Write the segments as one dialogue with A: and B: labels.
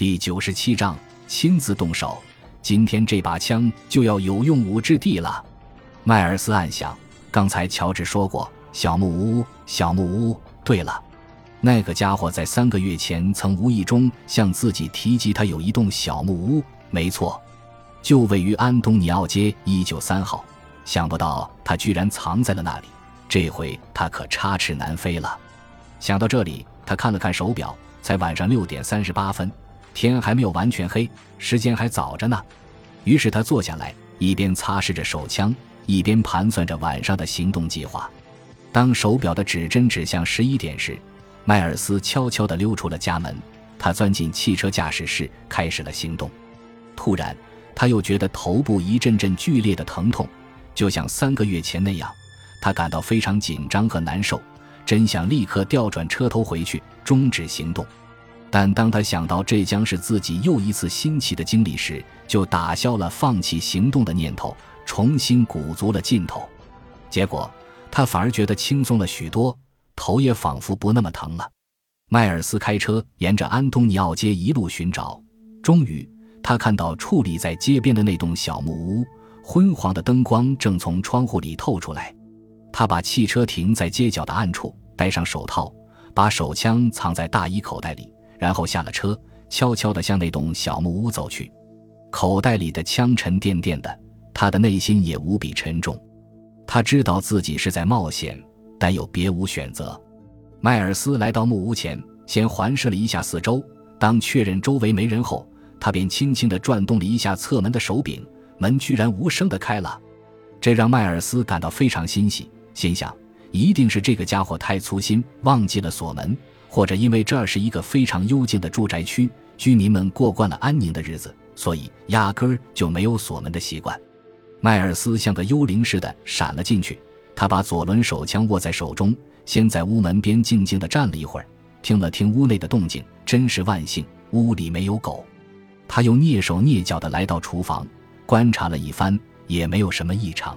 A: 第九十七章亲自动手，今天这把枪就要有用武之地了。迈尔斯暗想，刚才乔治说过小木屋，小木屋。对了，那个家伙在三个月前曾无意中向自己提及他有一栋小木屋。没错，就位于安东尼奥街一九三号。想不到他居然藏在了那里，这回他可插翅难飞了。想到这里，他看了看手表，才晚上六点三十八分。天还没有完全黑，时间还早着呢。于是他坐下来，一边擦拭着手枪，一边盘算着晚上的行动计划。当手表的指针指向十一点时，迈尔斯悄悄地溜出了家门。他钻进汽车驾驶室，开始了行动。突然，他又觉得头部一阵阵剧烈的疼痛，就像三个月前那样。他感到非常紧张和难受，真想立刻调转车头回去，终止行动。但当他想到这将是自己又一次新奇的经历时，就打消了放弃行动的念头，重新鼓足了劲头。结果他反而觉得轻松了许多，头也仿佛不那么疼了。迈尔斯开车沿着安东尼奥街一路寻找，终于他看到矗立在街边的那栋小木屋，昏黄的灯光正从窗户里透出来。他把汽车停在街角的暗处，戴上手套，把手枪藏在大衣口袋里。然后下了车，悄悄地向那栋小木屋走去。口袋里的枪沉甸甸的，他的内心也无比沉重。他知道自己是在冒险，但又别无选择。迈尔斯来到木屋前，先环视了一下四周。当确认周围没人后，他便轻轻地转动了一下侧门的手柄，门居然无声地开了。这让迈尔斯感到非常欣喜，心想：一定是这个家伙太粗心，忘记了锁门。或者因为这儿是一个非常幽静的住宅区，居民们过惯了安宁的日子，所以压根儿就没有锁门的习惯。迈尔斯像个幽灵似的闪了进去，他把左轮手枪握在手中，先在屋门边静静地站了一会儿，听了听屋内的动静，真是万幸，屋里没有狗。他又蹑手蹑脚地来到厨房，观察了一番，也没有什么异常。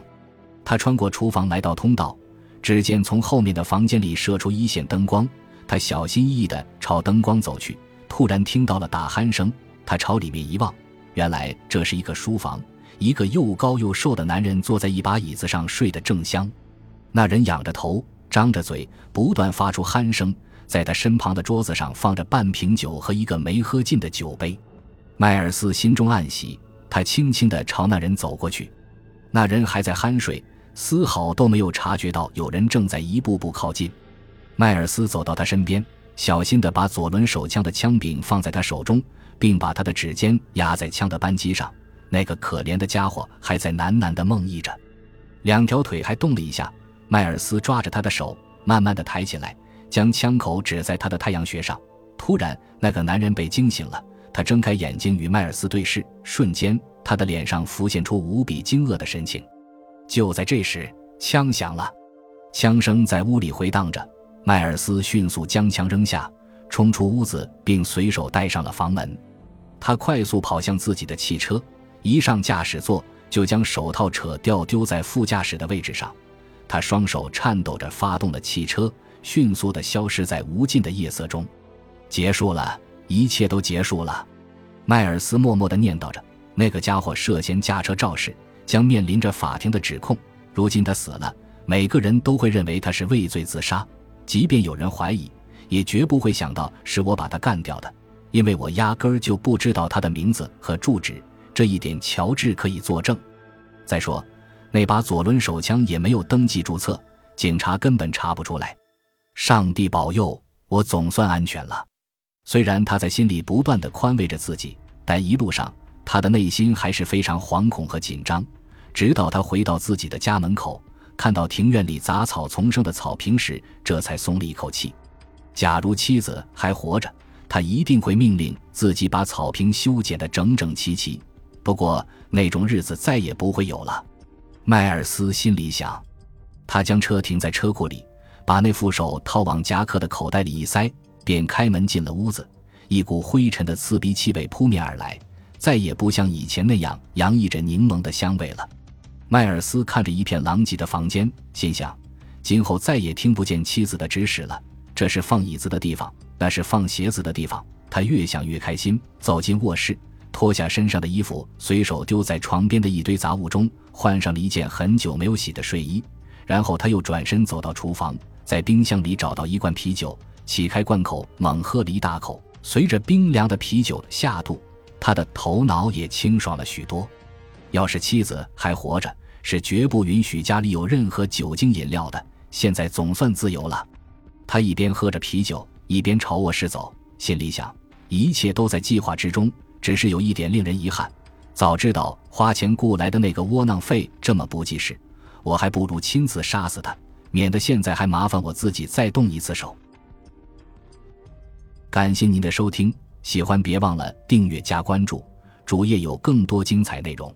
A: 他穿过厨房来到通道，只见从后面的房间里射出一线灯光。他小心翼翼地朝灯光走去，突然听到了打鼾声。他朝里面一望，原来这是一个书房。一个又高又瘦的男人坐在一把椅子上，睡得正香。那人仰着头，张着嘴，不断发出鼾声。在他身旁的桌子上放着半瓶酒和一个没喝尽的酒杯。迈尔斯心中暗喜，他轻轻地朝那人走过去。那人还在酣睡，丝毫都没有察觉到有人正在一步步靠近。迈尔斯走到他身边，小心地把左轮手枪的枪柄放在他手中，并把他的指尖压在枪的扳机上。那个可怜的家伙还在喃喃地梦呓着，两条腿还动了一下。迈尔斯抓着他的手，慢慢地抬起来，将枪口指在他的太阳穴上。突然，那个男人被惊醒了，他睁开眼睛与迈尔斯对视，瞬间，他的脸上浮现出无比惊愕的神情。就在这时，枪响了，枪声在屋里回荡着。迈尔斯迅速将枪扔下，冲出屋子，并随手带上了房门。他快速跑向自己的汽车，一上驾驶座就将手套扯掉，丢在副驾驶的位置上。他双手颤抖着发动了汽车，迅速地消失在无尽的夜色中。结束了，一切都结束了。迈尔斯默默地念叨着：“那个家伙涉嫌驾车肇事，将面临着法庭的指控。如今他死了，每个人都会认为他是畏罪自杀。”即便有人怀疑，也绝不会想到是我把他干掉的，因为我压根儿就不知道他的名字和住址。这一点乔治可以作证。再说，那把左轮手枪也没有登记注册，警察根本查不出来。上帝保佑，我总算安全了。虽然他在心里不断的宽慰着自己，但一路上他的内心还是非常惶恐和紧张。直到他回到自己的家门口。看到庭院里杂草丛生的草坪时，这才松了一口气。假如妻子还活着，他一定会命令自己把草坪修剪得整整齐齐。不过那种日子再也不会有了，迈尔斯心里想。他将车停在车库里，把那副手套往夹克的口袋里一塞，便开门进了屋子。一股灰尘的刺鼻气味扑面而来，再也不像以前那样洋溢着柠檬的香味了。迈尔斯看着一片狼藉的房间，心想：今后再也听不见妻子的指使了。这是放椅子的地方，那是放鞋子的地方。他越想越开心，走进卧室，脱下身上的衣服，随手丢在床边的一堆杂物中，换上了一件很久没有洗的睡衣。然后他又转身走到厨房，在冰箱里找到一罐啤酒，启开罐口，猛喝了一大口。随着冰凉的啤酒下肚，他的头脑也清爽了许多。要是妻子还活着，是绝不允许家里有任何酒精饮料的。现在总算自由了。他一边喝着啤酒，一边朝卧室走，心里想。一切都在计划之中，只是有一点令人遗憾。早知道花钱雇来的那个窝囊废这么不济事，我还不如亲自杀死他，免得现在还麻烦我自己再动一次手。感谢您的收听，喜欢别忘了订阅加关注，主页有更多精彩内容。